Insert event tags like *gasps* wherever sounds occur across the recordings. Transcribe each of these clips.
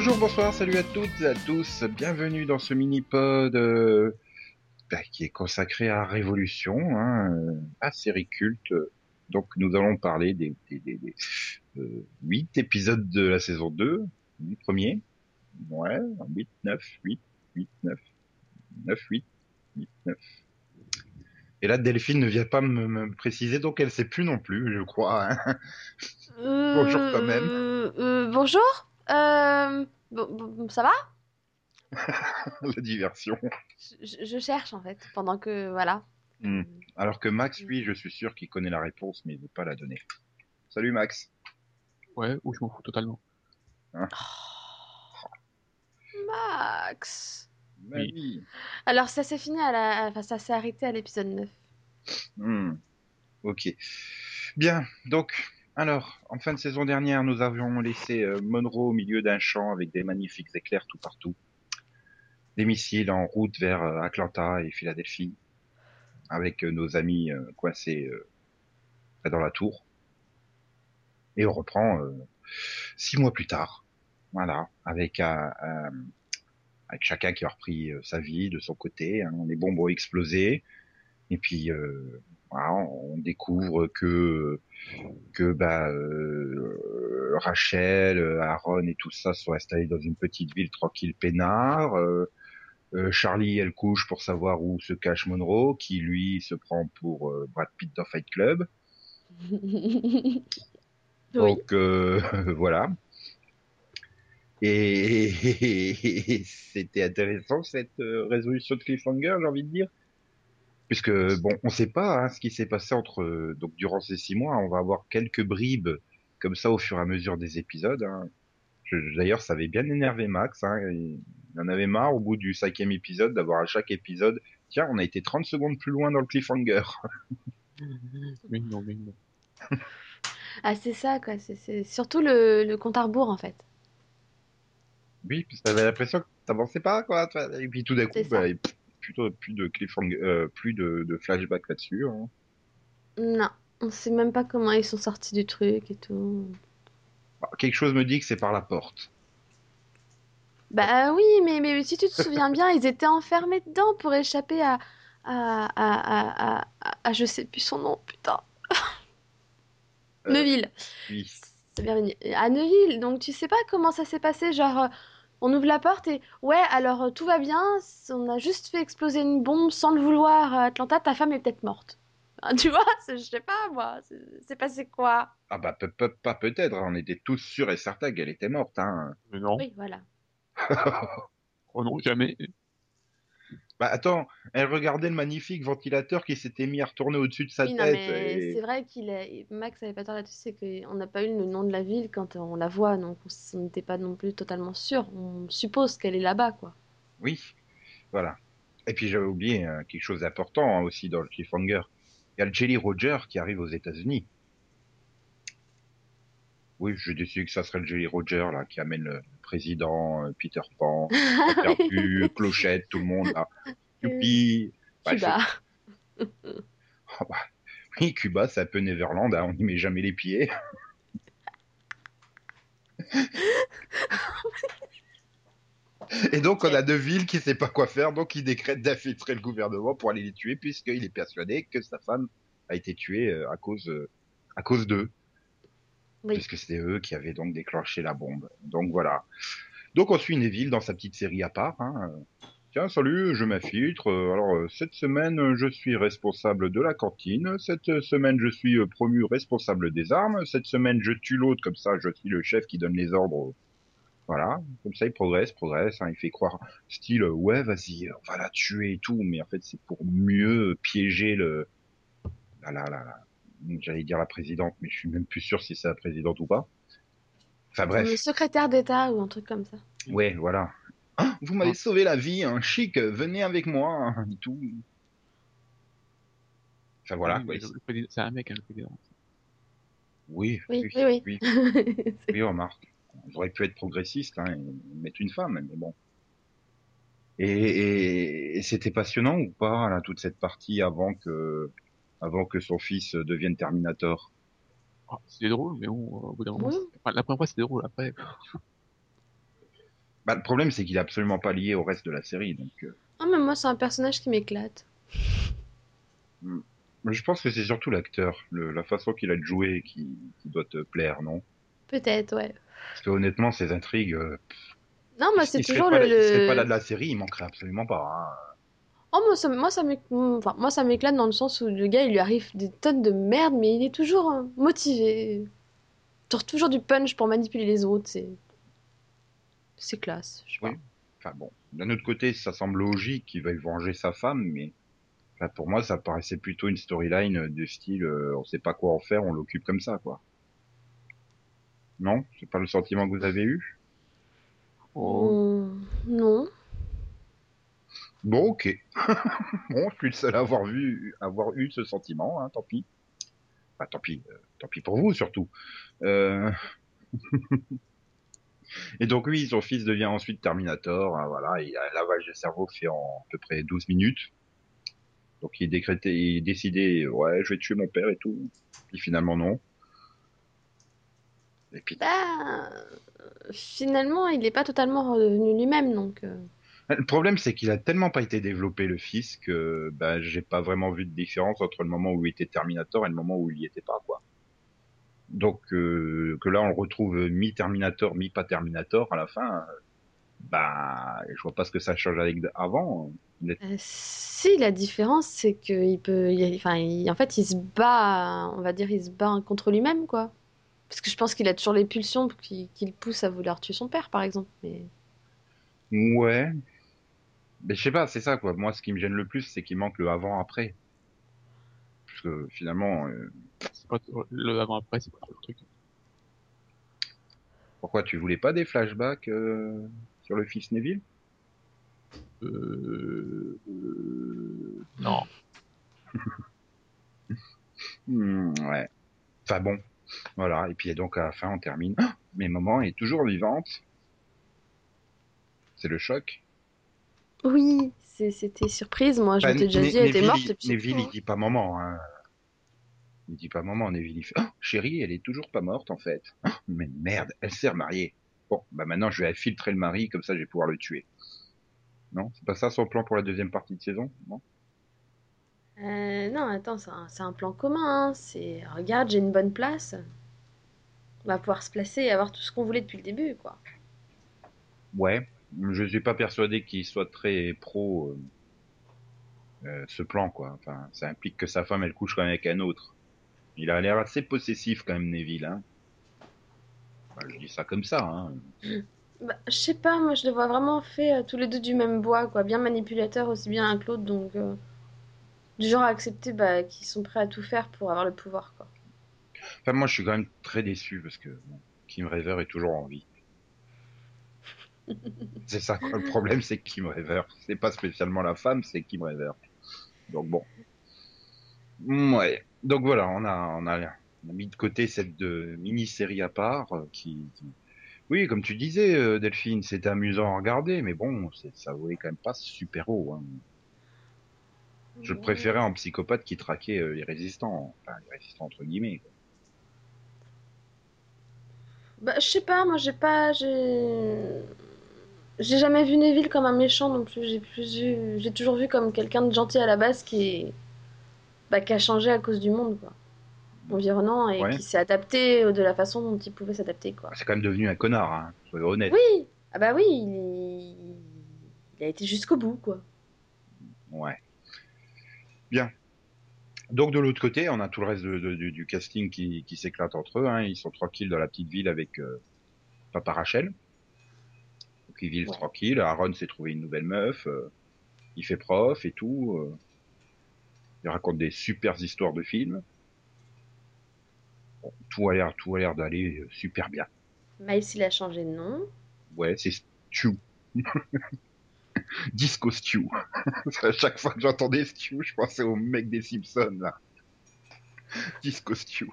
Bonjour, bonsoir, salut à toutes et à tous. Bienvenue dans ce mini-pod euh, bah, qui est consacré à Révolution, hein, euh, à série culte. Donc nous allons parler des, des, des, des euh, 8 épisodes de la saison 2, le premier. Ouais, 8, 9, 8, 8, 9, 9, 8, 8, 9. Et là, Delphine ne vient pas me, me préciser, donc elle sait plus non plus, je crois. hein. Bonjour quand même. Euh, euh, bonjour. Euh, bon- bon, ça va? *laughs* La diversion. je, je cherche en fait pendant que voilà. Hmm. Alors que Max, lui, je suis sûr qu'il connaît la réponse, mais il veut pas la donner. Salut Max. Ouais, ou je m'en fous totalement. Max. Ma Oui. vie. Alors ça s'est fini à la, enfin ça s'est arrêté à l'épisode 9. Hmm. Ok. Bien. Donc, alors, en fin de saison dernière, nous avions laissé euh, Monroe au milieu d'un champ avec des magnifiques éclairs tout partout. Des missiles en route vers euh, Atlanta et Philadelphie, avec euh, nos amis coincés dans la tour. Et on reprend six mois plus tard. Voilà, avec un, avec chacun qui a repris sa vie de son côté. hein. Les bombes ont explosé. Et puis, on découvre que que bah, euh, Rachel, Aaron et tout ça sont installés dans une petite ville tranquille peinard. Euh, euh, Charlie, elle couche pour savoir où se cache Monroe, qui lui se prend pour euh, Brad Pitt dans Fight Club. *laughs* oui. Donc *laughs* voilà. *laughs* Et, c'était intéressant cette résolution de cliffhanger, j'ai envie de dire, puisque bon, on sait pas hein, ce qui s'est passé entre euh, donc durant ces six mois. On va avoir quelques bribes comme ça au fur et à mesure des épisodes. hein. D'ailleurs, ça avait bien énervé Max. Hein, il en avait marre au bout du cinquième épisode d'avoir à chaque épisode. Tiens, on a été 30 secondes plus loin dans le cliffhanger. Mais non, mais non. Ah c'est ça quoi. C'est c'est surtout le, le compte à rebours en fait. Oui, parce que t'avais l'impression que t'avançais pas, quoi. Et puis tout d'un coup, bah, pff, plutôt plus de cliffhanger, euh, plus de, de flashback là-dessus. hein. Non, on sait même pas comment ils sont sortis du truc et tout. Bah, quelque chose me dit que c'est par la porte. Bah oui, mais, mais si tu te souviens bien, ils étaient enfermés dedans pour échapper à, à, à, à, à, je sais plus son nom, putain. Euh, Neuville. Oui. Bien venu. À Neuville, donc tu sais pas comment ça s'est passé, genre euh, on ouvre la porte et ouais, alors euh, tout va bien, on a juste fait exploser une bombe sans le vouloir à Atlanta, ta femme est peut-être morte. *laughs* Ah, tu vois, c'est- je sais pas moi, c'est c'est passé quoi? Ah bah pas peut-être. hein. On était tous sûrs et certains qu'elle était morte. Hein. Mais non. Oui, voilà. *laughs* Oh non, jamais. Bah attends, elle regardait le magnifique ventilateur qui s'était mis à retourner au-dessus de sa Oui, tête. et- c'est vrai qu'il est... Max avait pas tort là-dessus, c'est qu'on n'a pas eu le nom de la ville quand on la voit, donc on n'était pas non plus totalement sûr. On suppose qu'elle est là-bas, quoi. Oui, voilà. Et puis j'avais oublié euh, quelque chose d'important hein, aussi dans le cliffhanger. Il y a le Jelly Roger qui arrive aux États-Unis. Oui, j'ai décidé que ça serait le Jelly Roger là qui amène le président, euh, Peter Pan, *laughs* perdu, Clochette, tout le monde là. *laughs* Youpi. Bah, Cuba. Ah *laughs* bah, Oui, Cuba, c'est un peu Neverland, hein, on n'y met jamais les pieds. Et donc, on a deux villes qui ne sait pas quoi faire, donc il décrète d'infiltrer le gouvernement pour aller les tuer, puisqu'il est persuadé que sa femme a été tuée euh, à cause, euh, à cause d'eux. Oui. Puisque c'était eux qui avaient donc déclenché la bombe. Donc voilà. Donc on suit Neville dans sa petite série à part. Hein. Tiens, salut, je m'infiltre. Euh, Alors, euh, cette semaine, je suis responsable de la cantine. Cette semaine, je suis euh, promu responsable des armes. Cette semaine, je tue l'autre, comme ça, je suis le chef qui donne les ordres. Voilà, comme ça, il progresse, progresse. hein. Il fait croire, style, ouais, vas-y, on va la tuer et tout. Mais en fait, c'est pour mieux piéger le... La, la, la- J'allais dire la présidente, mais je suis même plus sûr si c'est la présidente ou pas. Enfin bref. Le secrétaire d'État ou un truc comme ça. Ouais, voilà. Ah, vous m'avez sauvé la vie, hein, chic, venez avec moi, hein, et tout. Enfin voilà. Oui, C'est un mec, hein, le président. Oui, Oui, oui, oui, oui, oui. *laughs* oui, remarque. J'aurais pu être progressiste, hein, et mettre une femme, mais bon. Et, et, et c'était passionnant ou pas, là, toute cette partie avant que, avant que son fils devienne Terminator. Ah, c'est drôle, mais bon, euh, au bout d'un moment, Oui. c'est- enfin, la première fois c'était drôle, après, Bah, le problème, c'est qu'il est absolument pas lié au reste de la série. Donc, euh, Ah, mais moi, c'est un personnage qui m'éclate. mais je pense que c'est surtout l'acteur, le- la façon qu'il a de jouer qui, qui doit te plaire, non? Peut-être, ouais. Parce que honnêtement, ces intrigues, euh, Non, il c'est toujours pas, le. là- il serait pas là de la série, il manquerait absolument pas. hein. Oh, moi, ça, moi, ça m'éc- enfin, moi, ça m'éclate dans le sens où le gars, il lui arrive des tonnes de merde, mais il est toujours euh, motivé. Genre, toujours du punch pour manipuler les autres. C'est. C'est classe. Je sais pas. Oui. Enfin bon, d'un autre côté, ça semble logique qu'il veuille venger sa femme, mais enfin, pour moi, ça paraissait plutôt une storyline de style, euh, on sait pas quoi en faire, on l'occupe comme ça, quoi. Non, c'est pas le sentiment que vous avez eu? Oh. Hum, non. Bon, ok. *laughs* bon, je suis le seul à avoir vu, avoir eu ce sentiment, hein, tant pis. Enfin, tant pis, euh, tant pis pour vous surtout. Euh... *laughs* Et donc oui, son fils devient ensuite Terminator. hein, voilà, il a un lavage de cerveau fait en à peu près 12 minutes. Donc il est il décidé, ouais, je vais tuer mon père et tout. Puis finalement non. Et puis Bah. Finalement, il n'est pas totalement redevenu lui-même, donc. euh, Le problème, c'est qu'il a tellement pas été développé le fils que bah, j'ai pas vraiment vu de différence entre le moment où il était Terminator et le moment où il y était pas quoi. Donc euh, que là on le retrouve mi-Terminator, mi-pas Terminator à la fin, bah je vois pas ce que ça change avec avant. Euh, si, la différence, c'est qu'il peut. il- enfin, il- en fait, il se bat, on va dire, il se bat contre lui-même, quoi. Parce que je pense qu'il a toujours les pulsions qui, qui le poussent à vouloir tuer son père, par exemple. Mais... Ouais. Mais je sais pas, c'est ça quoi. Moi, ce qui me gêne le plus, c'est qu'il manque le avant-après. Parce que finalement, euh, C'est pas le avant-après, c'est pas le truc. pourquoi tu voulais pas des flashbacks euh, sur le fils Neville? Euh... euh, Non. *laughs* Hmm, ouais. Enfin bon, voilà. Et puis donc à la fin, on termine. *gasps* Mais maman est toujours vivante. C'est le choc. Oui, c'était surprise. Moi, je Enfin, m'étais déjà dit, elle était morte. Neville, il dit pas maman. Hein. Il dit pas maman. Neville, il fait Ah, chérie, elle est toujours pas morte en fait. Ah, mais merde, elle s'est remariée. Bon, bah maintenant je vais filtrer le mari, comme ça je vais pouvoir le tuer. Non, c'est pas ça son plan pour la deuxième partie de saison, non? Euh, non, attends, c'est un, plan commun. hein. C'est, regarde, j'ai une bonne place. On va pouvoir se placer et avoir tout ce qu'on voulait depuis le début, quoi. Ouais, je suis pas persuadé qu'il soit très pro euh, euh, ce plan quoi. Enfin, ça implique que sa femme elle couche quand même avec un autre. Il a l'air assez possessif quand même Neville. Hein. Je dis ça comme ça. Hein. Bah, je sais pas, moi, je les vois vraiment fait euh, tous les deux du même bois, quoi. Bien manipulateurs, aussi bien un que l'autre, donc... euh, du genre à accepter bah, qu'ils sont prêts à tout faire pour avoir le pouvoir, quoi. Enfin, moi je suis quand même très déçu parce que bon, Kim Raver est toujours en vie. C'est ça. Le problème c'est Kim Raver, c'est pas spécialement la femme, c'est Kim Raver. Donc bon. Ouais. Donc voilà, on a on a, on a mis de côté cette de mini-série à part euh, qui, Oui, comme tu disais, euh, Delphine, c'était amusant à regarder, mais bon, c'est- ça volait quand même pas super haut. Hein. Je préférais en psychopathe qui traquait euh, les résistants, enfin les résistants entre guillemets. Bah, je sais pas, moi, j'ai pas... J'ai... J'ai jamais vu Neville comme un méchant non plus. J'ai plus vu... J'ai toujours vu comme quelqu'un de gentil à la base qui est... Bah, qui a changé à cause du monde, quoi. Environnant et Ouais. qui s'est adapté de la façon dont il pouvait s'adapter, quoi. C'est quand même devenu un connard, hein, soyons honnêtes. Oui! Ah bah oui, il, il a été jusqu'au bout, quoi. Ouais. Bien. Donc de l'autre côté, on a tout le reste de- de- du, du casting qui, qui s'éclate entre eux. Hein. Ils sont tranquilles dans la petite ville avec euh, Papa Rachel. Donc ils vivent Ouais. tranquilles. Aaron s'est trouvé une nouvelle meuf. euh, il fait prof et tout. euh. il raconte des super histoires de films. Bon, tout a l'air, tout a l'air d'aller euh, super bien. Miles, il a changé de nom. Ouais, c'est Stew. *laughs* Disco Stew. *laughs* à chaque fois que j'entendais Stew, je pensais au mec des Simpsons, là. Disco Stew.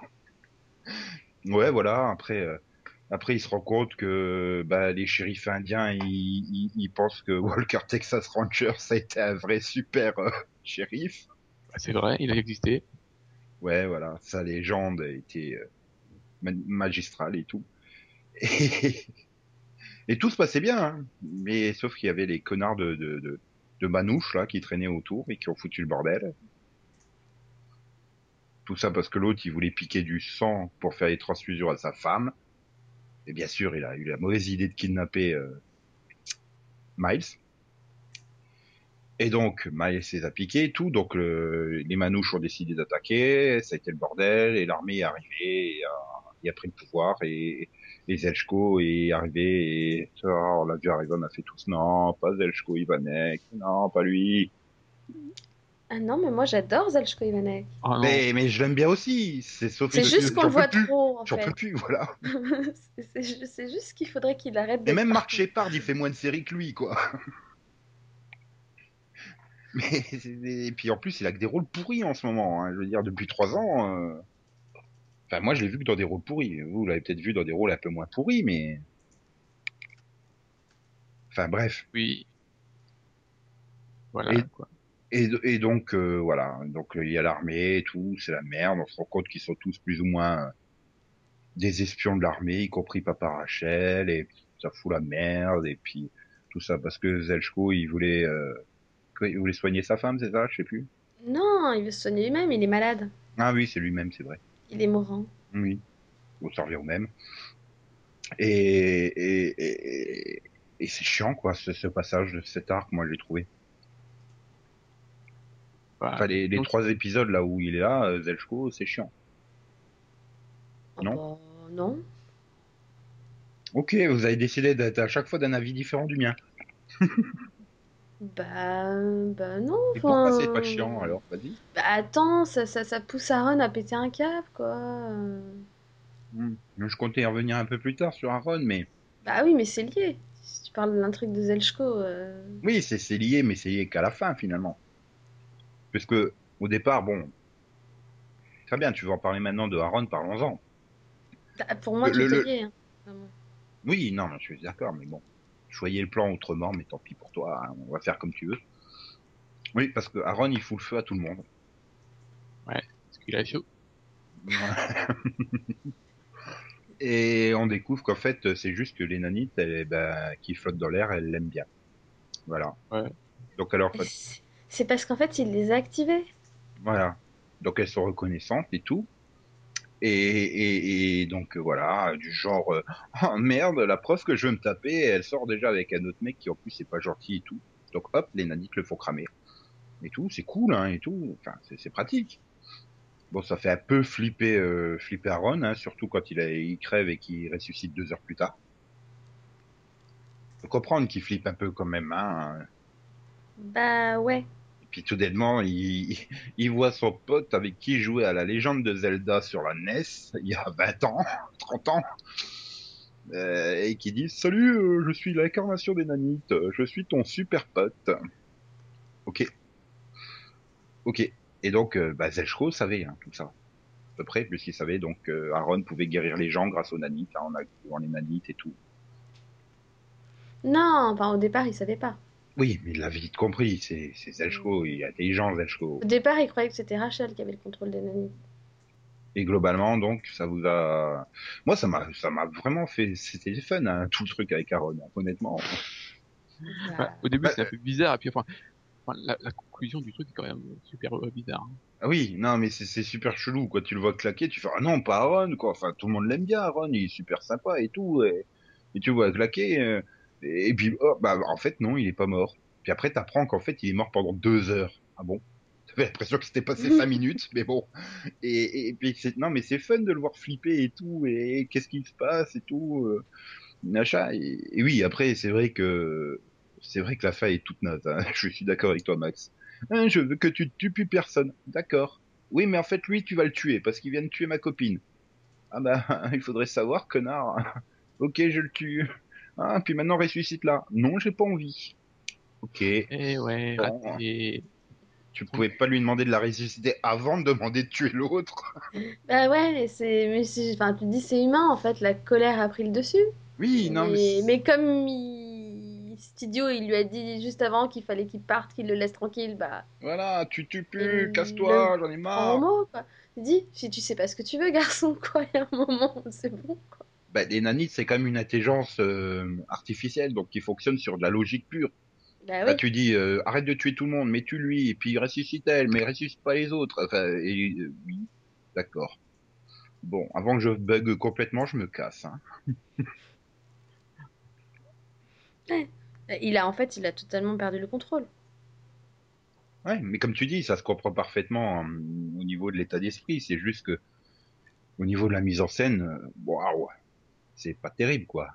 Ouais, voilà, après, euh, après, il se rend compte que bah, les shérifs indiens, ils, ils, ils pensent que Walker *laughs* Texas Ranger, ça a été un vrai super euh, shérif. Bah, c'est vrai, il a existé. Ouais, voilà, sa légende a été euh, ma- magistrale et tout. Et, *laughs* Et tout se passait bien, hein. mais sauf qu'il y avait les connards de, de, de, de manouches là qui traînaient autour et qui ont foutu le bordel. Tout ça parce que l'autre il voulait piquer du sang pour faire les transfusions à sa femme. Et bien sûr, il a eu la mauvaise idée de kidnapper euh, Miles. Et donc, Miles les a piqués tout. Donc, le- les manouches ont décidé d'attaquer. Ça a été le bordel. Et l'armée est arrivée et a, a pris le pouvoir. Et, et Zelchko est arrivé. Et oh, on l'a vu on a fait tous non, pas Zelchko Ivanek. Non, pas lui. Ah non, mais moi j'adore Zelchko Ivanek. Ah Mais, mais je l'aime bien aussi. C'est sauf C'est que juste qu'on le voit plus. trop, en J'en peux plus, voilà. *laughs* C'est- c'est ju- c'est juste qu'il faudrait qu'il arrête Et même Mark. Shepard, il fait moins de séries que lui, quoi. *laughs* Mais et puis en plus, il a que des rôles pourris en ce moment. hein. Je veux dire, depuis trois ans. euh, Enfin, moi, je l'ai vu que dans des rôles pourris. Vous, vous l'avez peut-être vu dans des rôles un peu moins pourris, mais. Enfin, bref. oui. Voilà, Et- quoi. Et, et donc, euh, voilà. Donc, il y a l'armée et tout. C'est la merde. On se rend compte qu'ils sont tous plus ou moins euh, des espions de l'armée, y compris Papa Rachel. Et ça fout la merde. Et puis, tout ça parce que Zelchko, il voulait. euh, il voulait soigner sa femme, c'est ça? Je sais plus. Non, il veut se soigner lui-même, il est malade. Ah oui, c'est lui-même, c'est vrai. Il est mourant. Oui. Bon, ça revient au même. Et, et, et, et- c'est chiant, quoi, ce, ce passage de cet arc, moi, j'ai trouvé. Bah, Enfin, les, les donc, trois épisodes là où il est là, euh, Zelchko, c'est chiant. Oh Non. bah, non. Ok, vous avez décidé d'être à chaque fois d'un avis différent du mien. Bah, bah non. Et pourquoi enfin, c'est pas chiant, alors? Vas-y. Bah attends, ça, ça, ça pousse Aaron à péter un câble, quoi. Hmm. Je comptais y revenir un peu plus tard sur Aaron, mais... Bah oui, mais c'est lié. Si tu parles de l'intrigue de Zelchko, euh, Oui, c'est lié, mais c'est lié qu'à la fin, finalement. Parce que, au départ, bon... Très bien, tu veux en parler maintenant de Aaron, parlons-en. bah, pour moi, Le- tout le- lié. hein. Oui, non, je suis d'accord, mais bon. Choyez le plan autrement, mais tant pis pour toi, hein, on va faire comme tu veux. Oui, parce que Aaron, il fout le feu à tout le monde. parce qu'il a chaud. *laughs* Et on découvre qu'en fait, c'est juste que les nanites, elles, ben, qui flottent dans l'air, elles l'aiment bien. Voilà. Ouais. Donc alors, c'est- parce qu'en fait, il les a activés. voilà. Donc elles sont reconnaissantes et tout. Et, et, donc voilà, du genre, euh, oh merde, la prof que je veux me taper, elle sort déjà avec un autre mec qui en plus est pas gentil et tout. Donc hop, les nanites le font cramer. Et tout, c'est cool, hein, et tout. Enfin, c'est pratique. Bon, ça fait un peu flipper, euh, flipper Aaron, hein, surtout quand il, a, il crève et qu'il ressuscite deux heures plus tard. Comprendre qu'il flippe un peu quand même, hein. Bah ouais. Et puis tout d'énement, il, *laughs* il voit son pote avec qui il jouait à la légende de Zelda sur la NES il y a 20 ans, *laughs* 30 ans, euh, et qui dit Salut, euh, je suis l'incarnation des nanites, euh, je suis ton super pote. Ok. Ok. Et donc, euh, bah, Zelchko savait hein, tout ça, à peu près, puisqu'il savait donc Aaron pouvait guérir les gens grâce aux nanites, hein, en activant les nanites et tout. Non, enfin, au départ, il savait pas. Oui, mais il l'a vite compris, c'est Zelchko, il est intelligent Zelchko. Au départ, il croyait que c'était Rachel qui avait le contrôle des nanites. Et globalement, donc, ça vous a, moi, ça m'a, ça m'a vraiment fait, c'était fun, hein, tout le truc avec Aaron, hein, honnêtement. Bah, au début, Bah, c'est un peu bizarre, et puis enfin, enfin, la, la conclusion du truc est quand même super euh, bizarre. hein. Ah oui, non, mais c'est, super chelou, quoi. Tu le vois claquer, tu fais, ah non, pas Aaron, quoi. Enfin, tout le monde l'aime bien, Aaron, il est super sympa et tout, et, et tu le vois claquer, euh, et, puis, oh, bah, en fait, non, il est pas mort. Puis après, t'apprends qu'en fait, il est mort pendant deux heures. Ah bon? T'avais l'impression que c'était passé cinq *laughs* minutes, mais bon. Et, et, puis, non, mais c'est fun de le voir flipper et tout, et, qu'est-ce qui se passe et tout, euh, et oui, après, c'est vrai que, c'est vrai que la fin est toute naze, hein. *laughs* Je suis d'accord avec toi, Max. Hein, je veux que tu ne tues plus personne. D'accord. Oui, mais en fait, lui, tu vas le tuer parce qu'il vient de tuer ma copine. Ah bah, *laughs* il faudrait savoir, connard. ok, je le tue. Ah, puis maintenant, ressuscite là. Non, j'ai pas envie. Ok. Et ouais, Bon. raté. Tu pouvais pas lui demander de la ressusciter avant de demander de tuer l'autre. *laughs* Bah ouais, c'est, mais c'est, enfin, tu te dis c'est humain en fait, la colère a pris le dessus. Oui, non, mais. Mais comme il... cet idiot, il lui a dit juste avant qu'il fallait qu'il parte, qu'il le laisse tranquille, bah, Voilà, tu tues plus, Euh, casse-toi, j'en ai marre. au mot quoi. Dis, si tu sais pas ce que tu veux, garçon, *laughs* quoi, il y a un moment, c'est bon. Quoi. Bah, les nanites, c'est quand même une intelligence euh, artificielle, donc qui fonctionne sur de la logique pure. Bah oui. tu dis, euh, arrête de tuer tout le monde, mais tue lui, et puis ressuscite elle, mais ressuscite pas les autres. Enfin, et, euh, oui, d'accord. Bon, avant que je bug complètement, je me casse. Hein. Il a en fait, il a totalement perdu le contrôle. Ouais, mais comme tu dis, ça se comprend parfaitement au niveau de l'état d'esprit. C'est juste que, au niveau de la mise en scène, waouh, c'est pas terrible, quoi.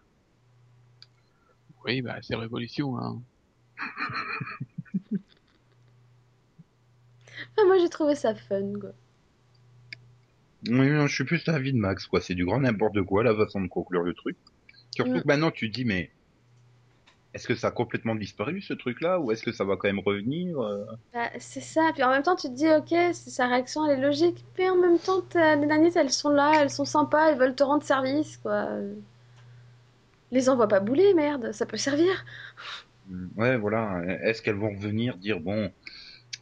Oui, bah, c'est révolution, hein. *laughs* Ah, moi j'ai trouvé ça fun quoi. Oui, non, je suis plus à l'avis de Max, quoi. C'est du grand n'importe quoi, la façon de conclure le truc. Surtout Mm. que maintenant, tu te dis, mais est-ce que ça a complètement disparu, ce truc-là, ou est-ce que ça va quand même revenir euh Bah, c'est ça, puis en même temps tu te dis ok, c'est- sa réaction elle est logique, mais en même temps les nanites elles sont là, elles sont sympas, elles veulent te rendre service quoi. Les envoie pas bouler, merde, ça peut servir. Ouais, voilà. Est-ce qu'elles vont revenir dire, bon,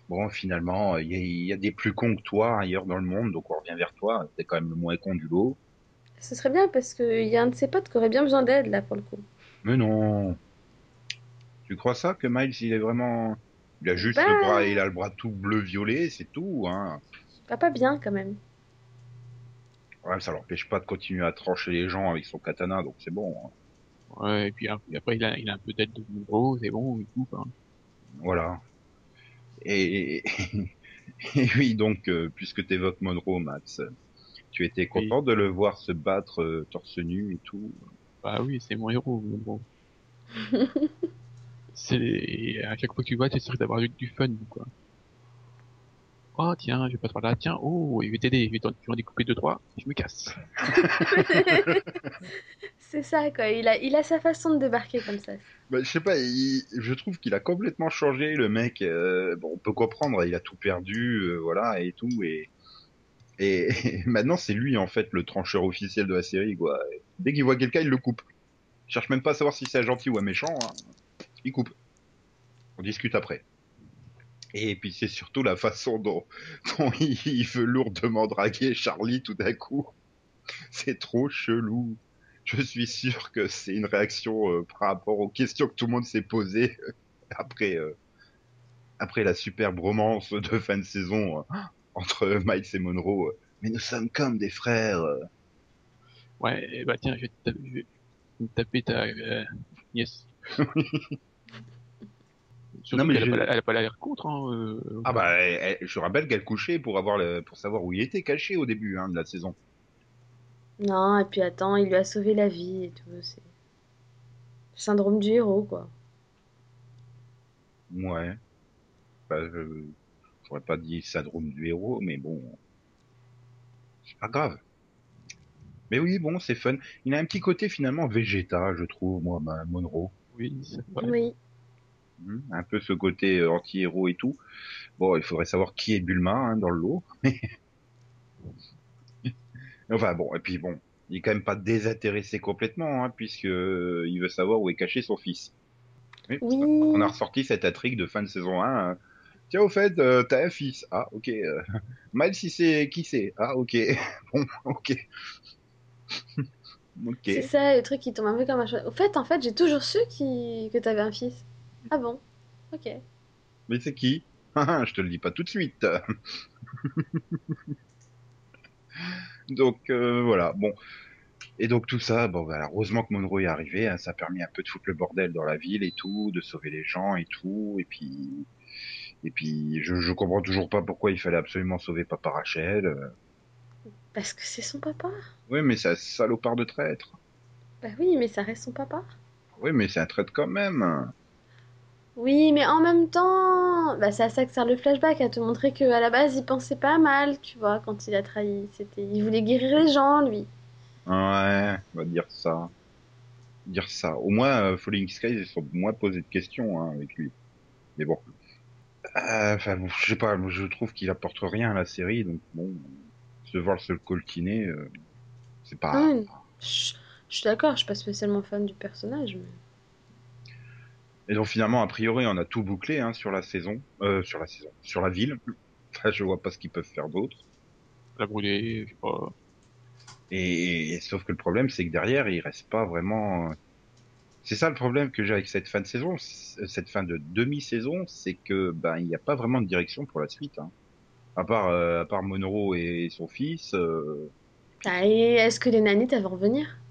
bon, finalement, il y, y a des plus cons que toi ailleurs dans le monde, donc on revient vers toi. T'es quand même le moins con du lot. Ce serait bien parce qu'il y a un de ses potes qui aurait bien besoin d'aide là pour le coup. Mais non. Tu crois ça que Miles, il est vraiment, il a juste Bah. le bras, il a le bras tout bleu violet, c'est tout, hein. Pas pas bien quand même. Ouais, ça l'empêche pas de continuer à trancher les gens avec son katana, donc c'est bon. hein. Ouais, et puis, hein, puis après, il a, il a un peu d'aide de Monroe, c'est bon, et tout, quoi. Voilà. Et, *laughs* et oui, donc, euh, puisque tu évoques Monroe, Max, tu étais content de le voir se battre euh, torse nu et tout. Bah oui, c'est mon héros, Monroe. *laughs* c'est, à chaque fois que tu vois, tu essaies d'avoir du, du fun, quoi. Oh, tiens, je vais pas par là, tiens, oh, il va t'aider, je vais t'en je découper deux, trois, je me casse. *laughs* c'est ça quoi, il a, il a sa façon de débarquer comme ça. Bah, je sais pas, il- je trouve qu'il a complètement changé, le mec. euh, bon, on peut comprendre, il a tout perdu, euh, voilà, et tout, et, et, *laughs* et maintenant c'est lui en fait le trancheur officiel de la série, quoi. Dès qu'il voit quelqu'un, il le coupe. Il cherche même pas à savoir si c'est un gentil ou un méchant, hein. Il coupe. On discute après. Et puis c'est surtout la façon dont, *laughs* dont il, veut lourdement draguer Charlie tout d'un coup. C'est trop chelou. Je suis sûr que c'est une réaction euh, par rapport aux questions que tout le monde s'est posées *laughs* après euh, après la superbe romance de fin de saison euh, entre Miles et Monroe. Mais nous sommes comme des frères. Ouais, bah tiens, je vais te taper, je vais taper ta, nièce. *laughs* Surtout Non, mais je- pas- elle a pas l'air contre, hein, euh, Ah bah, elle- elle- je rappelle qu'elle couchait pour avoir le, pour savoir où il était caché au début hein, de la saison. Non, et puis attends, il lui a sauvé la vie et tout. C'est syndrome du héros, quoi. Ouais. Bah, je j'aurais pas dit syndrome du héros, mais bon, c'est pas grave. Mais oui, bon, c'est fun. Il a un petit côté finalement végéta, je trouve, moi, ma- Monroe. oui, c'est vrai. Oui. Hmm, Un peu ce côté euh, anti-héros et tout. Bon, il faudrait savoir qui est Bulma hein, dans le lot. *laughs* *laughs* enfin bon, et puis bon, il est quand même pas désintéressé complètement, hein, puisque euh, il veut savoir où est caché son fils. Oui, Oui. On a ressorti cette intrigue de fin de saison 1. hein. Tiens, au fait, euh, t'as un fils. Ah, ok. Euh, *laughs* si c'est qui c'est Ah, ok. bon, ok. ok. C'est ça, le truc qui tombe un peu comme un. Au fait, en fait, j'ai toujours su qui... que t'avais un fils. Ah bon? Ok. Mais c'est qui? *laughs* Je te le dis pas tout de suite. *laughs* donc euh, voilà, bon. Et donc tout ça, bon, bah, heureusement que Monroe est arrivé, hein, ça a permis un peu de foutre le bordel dans la ville et tout, de sauver les gens et tout, et puis, et puis, je, je comprends toujours pas pourquoi il fallait absolument sauver Papa Rachel. euh. Parce que c'est son papa? Oui, mais c'est un salopard de traître. Bah oui, mais ça reste son papa. Oui, mais c'est un traître quand même. Oui, mais en même temps, bah c'est à ça que sert le flashback, à te montrer que à la base il pensait pas mal, tu vois, quand il a trahi. C'était, il voulait guérir les gens, lui. Ouais, on va dire ça. Dire ça. Au moins, euh, Falling Skies, ils sont moins posés de questions hein, avec lui. Mais bon. Euh, Enfin, bon, je sais pas, je trouve qu'il apporte rien à la série, donc bon, se voir se le coltiner, euh, c'est pas... Je suis d'accord, je suis pas spécialement fan du personnage, mais... Et donc finalement, a priori, on a tout bouclé hein, sur la saison, euh, sur la saison, sur la ville. *laughs* Enfin, je vois pas ce qu'ils peuvent faire d'autre. La brûler, je sais pas. Et, et- sauf que le problème, c'est que derrière, il reste pas vraiment. C'est ça le problème que j'ai avec cette fin de saison, c- cette fin de demi-saison, c'est que ben il n'y a pas vraiment de direction pour la suite. Hein. À part euh, à part Monroe et son fils, euh, Ah, et Est-ce que les nanites elles vont revenir?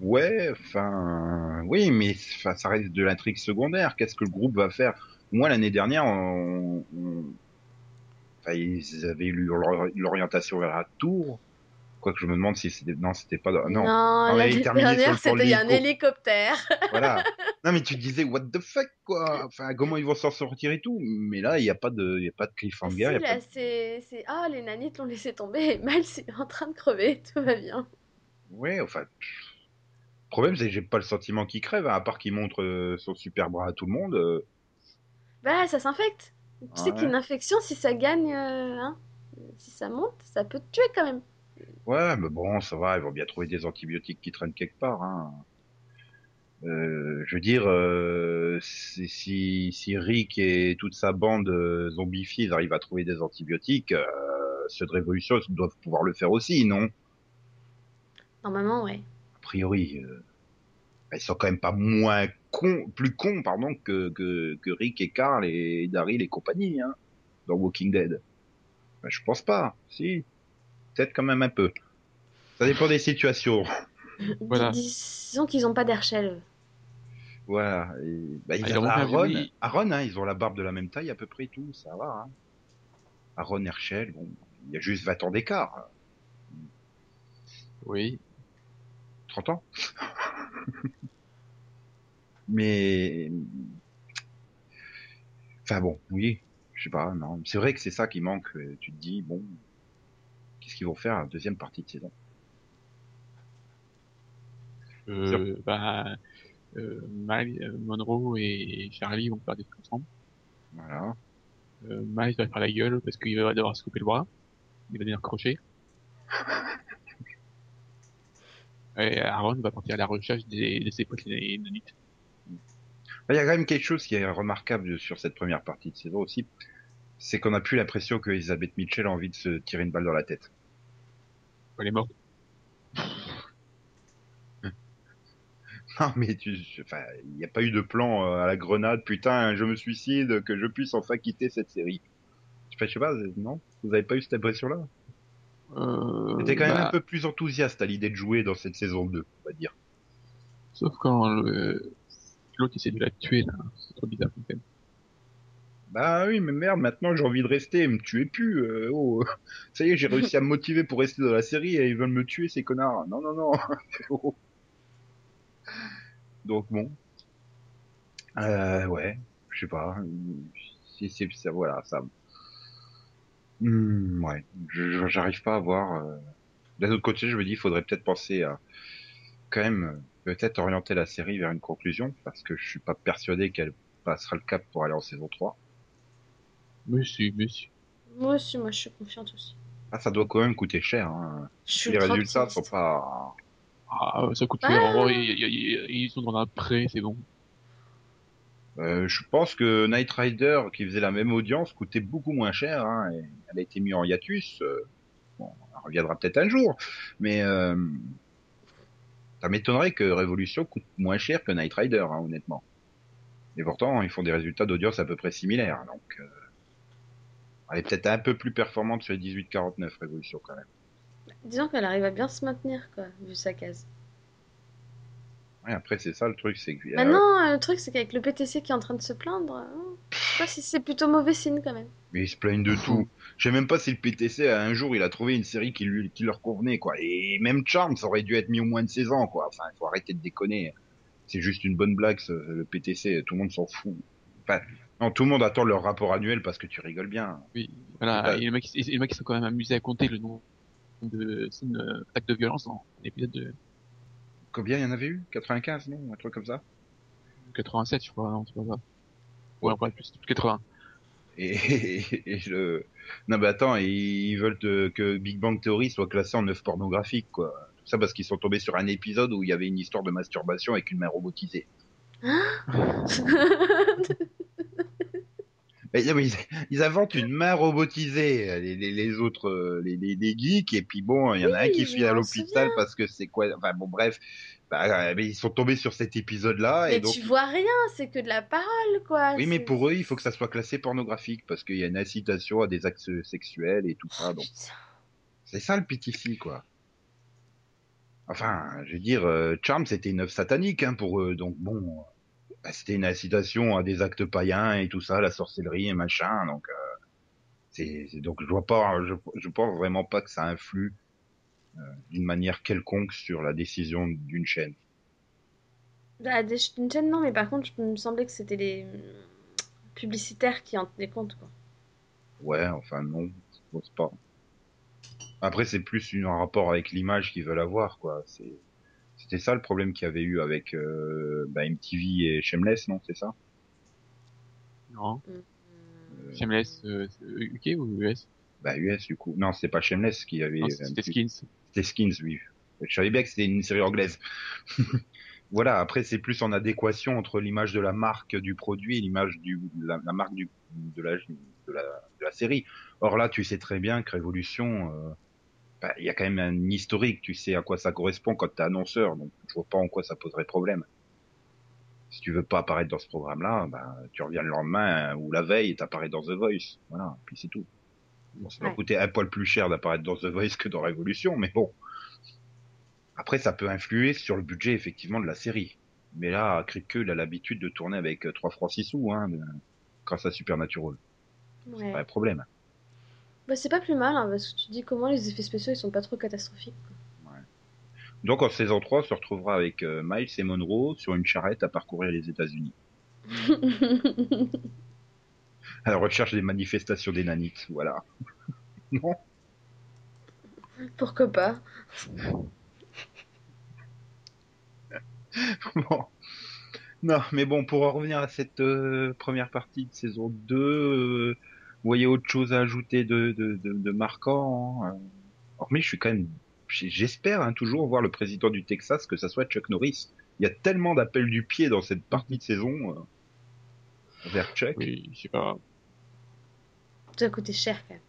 Ouais, enfin oui, mais ça reste de l'intrigue secondaire. Qu'est-ce que le groupe va faire? Moi l'année dernière, on, on- enfin, ils avaient eu l'orientation vers la tour. Quoique je me demande si c'était non, c'était pas non. L'année dernière, c'était il y a un hélicoptère. Voilà. *laughs* Non, mais tu disais, what the fuck, quoi. Enfin, comment ils vont s'en sortir et tout. Mais là, il n'y a pas de, il y a pas de Ah, cliffhanger. si, il y a là, pas de- c'est... Ah, les nanites l'ont laissé tomber et Miles est en train de crever, tout va bien. Ouais, enfin. pff. Le problème, c'est que j'ai pas le sentiment qu'il crève, hein, à part qu'il montre euh, son super bras à tout le monde. euh. Bah, ça s'infecte. Tu sais Ouais. qu'une infection, si ça gagne, euh, hein, si ça monte, ça peut te tuer quand même. Ouais, mais bon, ça va, ils vont bien trouver des antibiotiques qui traînent quelque part. Hein. Euh, je veux dire, euh, si, si, si Rick et toute sa bande euh, zombifiée ils arrivent à trouver des antibiotiques, euh, ceux de Révolution doivent pouvoir le faire aussi, non? Normalement, ouais. A priori, euh, ils sont quand même pas moins cons, plus cons, pardon, que, que, que Rick et Carl et Daryl et compagnie, hein, dans Walking Dead. Ben, je pense pas, si. Peut-être quand même un peu. Ça dépend des situations. *laughs* Voilà. Disons qu'ils ont pas d'air-shell. Voilà. Et, ils Ah, ils ont Aaron, vu. Aaron, hein, ils ont la barbe de la même taille à peu près tout, ça va. Hein. Aaron Herschel, bon, il y a juste 20 ans d'écart. Oui. 30 ans. *laughs* Mais, enfin bon, oui, je sais pas, non. C'est vrai que c'est ça qui manque. euh, Tu te dis, bon, qu'est-ce qu'ils vont faire à la deuxième partie de saison? Euh, bah, euh, euh, Monroe et Charlie vont faire des trucs ensemble. Voilà. Euh, Miles va faire la gueule parce qu'il va devoir se couper le bras. Il va devenir crochet. *laughs* Et Aaron va partir à la recherche des, de ses potes les. Il y a quand même quelque chose qui est remarquable sur cette première partie de saison aussi, c'est qu'on a plus l'impression que Elizabeth Mitchell a envie de se tirer une balle dans la tête. Elle est morte. *laughs* Non, mais tu, enfin, il n'y a pas eu de plan euh, à la grenade, putain, je me suicide, que je puisse enfin quitter cette série. Je sais pas, je sais pas, non? Vous avez pas eu cette impression-là? J'étais quand même bah, un peu plus enthousiaste à l'idée de jouer dans cette saison 2, on va dire. Sauf quand le- l'autre essaie de la tuer, là. C'est trop bizarre, quand même. Bah oui, mais merde, maintenant j'ai envie de rester, me tuez plus. euh, oh. *laughs* Ça y est, j'ai réussi à me motiver pour rester dans la série et ils veulent me tuer, ces connards. Non, non, non. *laughs* Oh. Donc bon. Euh, ouais, je sais pas. C'est ça, voilà, ça. Hmm, ouais, j'arrive pas à voir. euh. D'un autre côté, je me dis, il faudrait peut-être penser à quand même euh, peut-être orienter la série vers une conclusion parce que je suis pas persuadé qu'elle passera le cap pour aller en saison 3. Monsieur, monsieur. Moi aussi, moi, je suis confiante aussi. Ah, ça doit quand même coûter cher. Hein. Je suis Les résultats sont pas. Ah, ça coûte Ah. cher. Ils- ils sont dans un prêt, c'est bon. Euh, je pense que Knight Rider, qui faisait la même audience, coûtait beaucoup moins cher. Hein, et elle a été mise en hiatus. euh, elle reviendra peut-être un jour, mais euh, ça m'étonnerait que Révolution coûte moins cher que Knight Rider, hein, honnêtement. Et pourtant, ils font des résultats d'audience à peu près similaires. Donc, elle est peut-être un peu plus performante sur les 18-49 Révolution quand même. Disons qu'elle arrive à bien se maintenir, vu sa case. Ouais, après, c'est ça le truc, c'est que. Maintenant, euh, le truc, c'est qu'avec le PTC qui est en train de se plaindre, hein, je sais pas si c'est plutôt mauvais signe quand même. Mais ils se plaignent de tout. Je sais même pas si le PTC, un jour, il a trouvé une série qui, lui, qui leur convenait, quoi. Et même Charm, ça aurait dû être mis au moins de 16 ans, quoi. Enfin, il faut arrêter de déconner. C'est juste une bonne blague, ce- le PTC. Tout le monde s'en fout. Enfin, non, tout le monde attend leur rapport annuel parce que tu rigoles bien. Oui, voilà. Et les mecs, et les mecs, ils sont quand même amusés à compter le nombre de scènes euh, d'actes de violence dans l'épisode de Combien il y en avait eu? 95, non? Un truc comme ça? 87, je crois. Non, c'est pas ça. Ouais, ouais, plus, plus 80. et, et, le... Non, mais attends, ils veulent te- que Big Bang Theory soit classé en œuvre pornographique, quoi. Tout ça parce qu'ils sont tombés sur un épisode où il y avait une histoire de masturbation avec une main robotisée. *laughs* *laughs* *laughs* Ils inventent une main robotisée, les, les, les autres, euh, les, geeks, et puis bon, il y en a un qui file à l'hôpital parce que c'est quoi, enfin bon, bref, bah, mais ils sont tombés sur cet épisode-là, et Mais donc. tu vois rien, c'est que de la parole, quoi. Oui, mais pour eux, il faut que ça soit classé pornographique parce qu'il y a une incitation à des actes sexuels et tout ça. Donc, c'est ça le PTC, quoi. Enfin, je veux dire, euh, Charm, c'était une œuvre satanique hein, pour eux. Donc bon, bah, c'était une incitation à des actes païens et tout ça, la sorcellerie et machin. Donc, euh, c'est donc je vois pas, je, je pense vraiment pas que ça influe euh, d'une manière quelconque sur la décision d'une chaîne. Bah, des une chaîne, non, mais par contre, il me semblait que c'était les publicitaires qui en tenaient compte, quoi. Ouais, enfin non, je pense pas. Après, c'est plus un rapport avec l'image qu'ils veulent avoir, quoi. C'est, c'était ça le problème qu'il y avait eu avec euh, bah, MTV et Shameless, non C'est ça? Non. Shameless, euh, c'est UK ou US Bah US du coup. Non, c'est pas Shameless qui avait. Euh, c'était. Skins. C'était Skins, oui. Je savais bien que c'était une série anglaise. *laughs* voilà. Après, c'est plus en adéquation entre l'image de la marque du produit et l'image du la, la marque du de la, de la de la série. Or là, tu sais très bien que Révolution, euh, bah, il y a quand même un historique. Tu sais à quoi ça correspond quand t'es annonceur. Donc, je vois pas en quoi ça poserait problème. Si tu veux pas apparaître dans ce programme-là, bah, tu reviens le lendemain euh, ou la veille et t'apparais dans The Voice. Voilà. Puis c'est tout. Bon, ça va Ouais. coûter un poil plus cher d'apparaître dans The Voice que dans Révolution, mais bon. Après, ça peut influer sur le budget, effectivement, de la série. Mais là, Kripke, il a l'habitude de tourner avec euh, 3 francs 6 sous, hein, de- grâce à Supernatural. C'est Ouais. pas un problème. Bah, c'est pas plus mal, hein, parce que tu dis comment les effets spéciaux ils sont pas trop catastrophiques. Donc, en saison 3, on se retrouvera avec euh, Miles et Monroe sur une charrette à parcourir les États-Unis. *laughs* À la recherche des manifestations des nanites, voilà. non *laughs* Pourquoi pas *laughs* Bon. Non, mais bon, pour en revenir à cette euh, première partie de saison 2, euh, vous voyez autre chose à ajouter de, de, de, de marquant hein, euh, Hormis, je suis quand même, j'espère hein, toujours voir le président du Texas que ça soit Chuck Norris. Il y a tellement d'appels du pied dans cette partie de saison euh, vers Chuck. Oui, je sais pas. Ça a coûté cher quand même.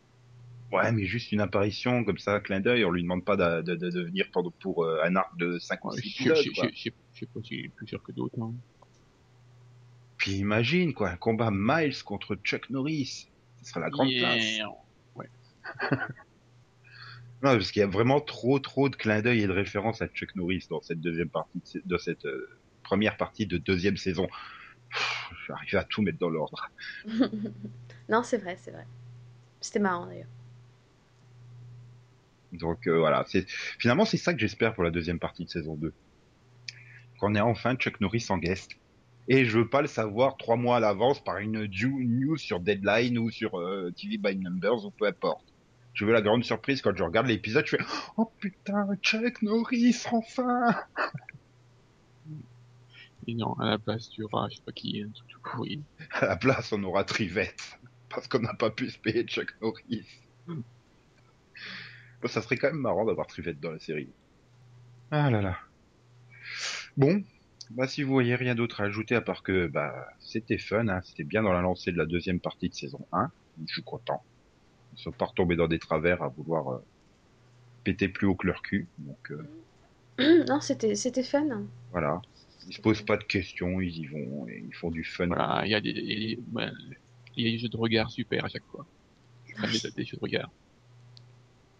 Ouais, mais juste une apparition comme ça, clin d'œil, on lui demande pas de, de, de, de venir pour, pour euh, un arc de 5 ou Ouais, 6 je sais pas si est plus sûr que d'autres. hein. Puis imagine, quoi, un combat Miles contre Chuck Norris. Ce sera la grande classe. Yeah. *laughs* Non, parce qu'il y a vraiment trop, trop de clins d'œil et de références à Chuck Norris dans cette deuxième partie, de, cette euh, première partie de deuxième saison. Pff, J'arrive à tout mettre dans l'ordre. *laughs* non, c'est vrai, c'est vrai. C'était marrant d'ailleurs. Donc euh, voilà, c'est finalement c'est ça que j'espère pour la deuxième partie de saison 2. Qu'on ait enfin Chuck Norris en guest. Et je veux pas le savoir trois mois à l'avance par une news sur Deadline ou sur euh, TV by Numbers ou peu importe. Je veux la grande surprise quand je regarde l'épisode, je fais oh putain Chuck Norris enfin. Et non, à la place, tu auras, je sais pas qui, un truc tout pourri. À la place, on aura Trivette. Parce qu'on n'a pas pu se payer Chuck Norris. Bon, ça serait quand même marrant d'avoir Trivette dans la série. Ah là là. Bon, bah si vous voyez rien d'autre à ajouter à part que bah c'était fun, hein, c'était bien dans la lancée de la deuxième partie de saison 1. Je suis content. Ils sont pas retombés dans des travers à vouloir euh, péter plus haut que leur cul. Donc euh, *clears throat* non, c'était c'était fun. voilà. Ils se posent pas de questions, ils y vont et ils font du fun. Voilà, il y a des, il y a des- y a des jeux de regard super à chaque fois. Je suis fan des, des jeux de regard.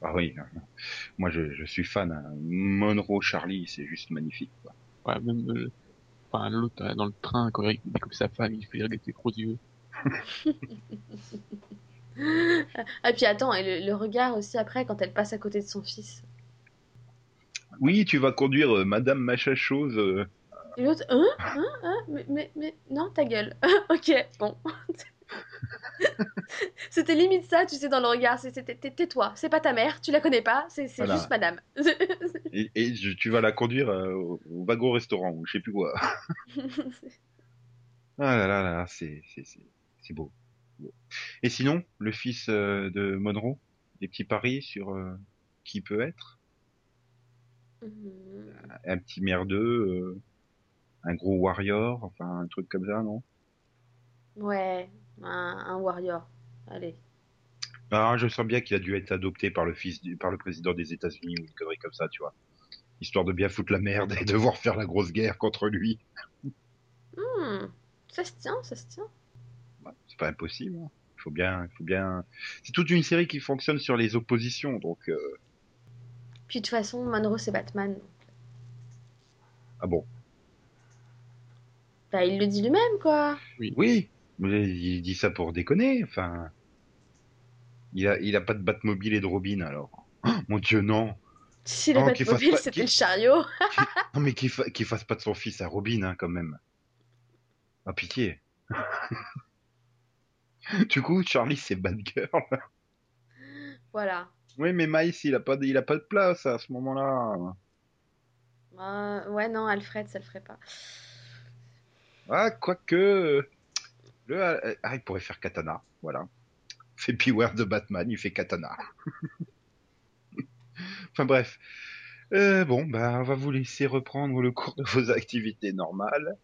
Ah oui, moi je, je suis fan. hein. Monroe Charlie, c'est juste magnifique. Quoi. Ouais, même, euh, enfin, l'autre, euh, dans le train, quand il découpe sa femme, il fait avec ses gros yeux. *laughs* Ah, puis attends, et le, le regard aussi après quand elle passe à côté de son fils. Oui, tu vas conduire euh, Madame Macha Chose. euh, Et l'autre, hein, hein, hein, mais, mais, mais, non, ta gueule. *laughs* ok, bon. *laughs* *laughs* C'était limite ça, tu sais, dans le regard. C'était tais- tais-toi, c'est pas ta mère, tu la connais pas, c'est Voilà. juste madame. *laughs* et et je- tu vas la conduire euh, au, au wagon restaurant ou je sais plus quoi. *laughs* Ah là là là, c'est beau. Beau. Et sinon, le fils euh, de Monroe, des petits paris sur euh, qui peut être? Mhm. un petit merdeux, un gros warrior, enfin un truc comme ça, non? Ouais, un, un warrior. Allez. Ah, je sens bien qu'il a dû être adopté par le fils du, par le président des États-Unis ou une connerie comme ça, tu vois. Histoire de bien foutre la merde et devoir faire la grosse guerre contre lui. Hmm, Ça se tient, ça se tient. C'est pas impossible. hein. Il faut bien, il faut bien. C'est toute une série qui fonctionne sur les oppositions, donc. euh, Puis de toute façon, Monroe c'est Batman. Ah bon. Bah, il le dit lui-même, quoi. Oui, mais il dit ça pour déconner. Enfin, il a, il a pas de Batmobile et de Robin alors. Oh, mon Dieu, non. Si la qu'il fasse Batmobile, pas- c'était le chariot. *laughs* Non, mais qu'il fa- fasse pas de son fils à Robin, hein, quand même. Ah, pitié. *laughs* du coup, Charlie, c'est Batgirl. Voilà. Oui, mais Miles, il a pas de, il a pas de place à ce moment-là. Euh, ouais, non, Alfred, ça le ferait pas. Ah, quoique. Le, euh, ah, il pourrait faire Katana, voilà. *laughs* Fait Beware de Batman, il fait Katana. *laughs* enfin bref. Euh, bon, bah, on va vous laisser reprendre le cours de vos activités normales.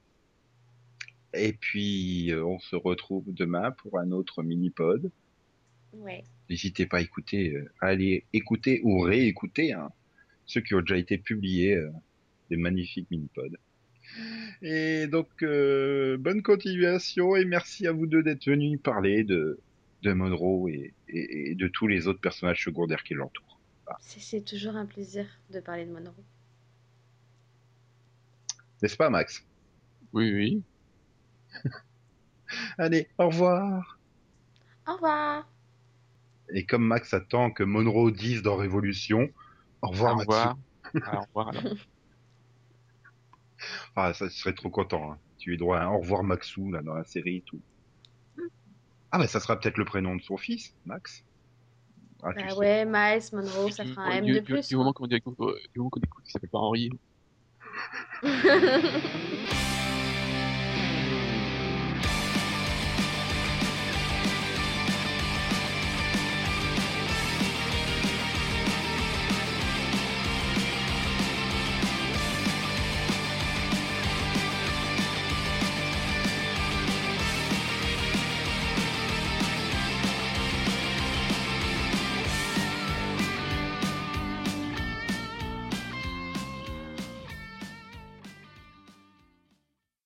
Et puis, euh, on se retrouve demain pour un autre mini-pod. Ouais. N'hésitez pas à écouter, euh, à aller écouter ou réécouter hein, ceux qui ont déjà été publiés, des magnifiques mini-pods. Et donc, euh, bonne continuation et merci à vous deux d'être venus parler de, de Monroe et, et- et de tous les autres personnages secondaires qui l'entourent. C'est- C'est toujours un plaisir de parler de Monroe. N'est-ce pas, Max? Oui, oui. *laughs* Allez, au revoir Au revoir. Et comme Max attend que Monroe dise dans Révolution, au revoir, Au Max. revoir. *laughs* Ah, au revoir alors. Ah, ça je serais trop content. Hein. Tu es droit à un au revoir Maxou, là, dans la série et tout. Ah, bah, ça sera peut-être le prénom de son fils, Max. Ah, Bah sais. ouais, Miles, Monroe, ça fera un M du, de plus. Du moment qu'on découvre, du moment qu'on découvre qu'il s'appelle pas Henri. *laughs* *laughs*